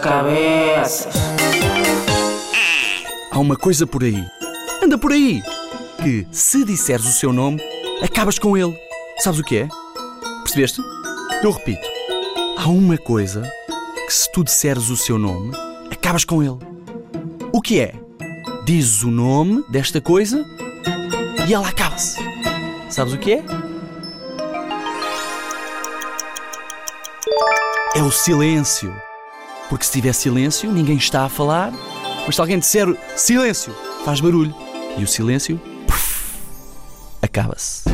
cabeças. Há uma coisa por aí, anda por aí, que se disseres o seu nome, acabas com ele. Sabes o que é? Percebeste? Eu repito. Há uma coisa que se tu disseres o seu nome, acabas com ele. O que é? Dizes o nome desta coisa e ela acaba-se. Sabes o que é? É o silêncio. Porque se tiver silêncio, ninguém está a falar. Mas se alguém disser silêncio, faz barulho. E o silêncio, acaba-se.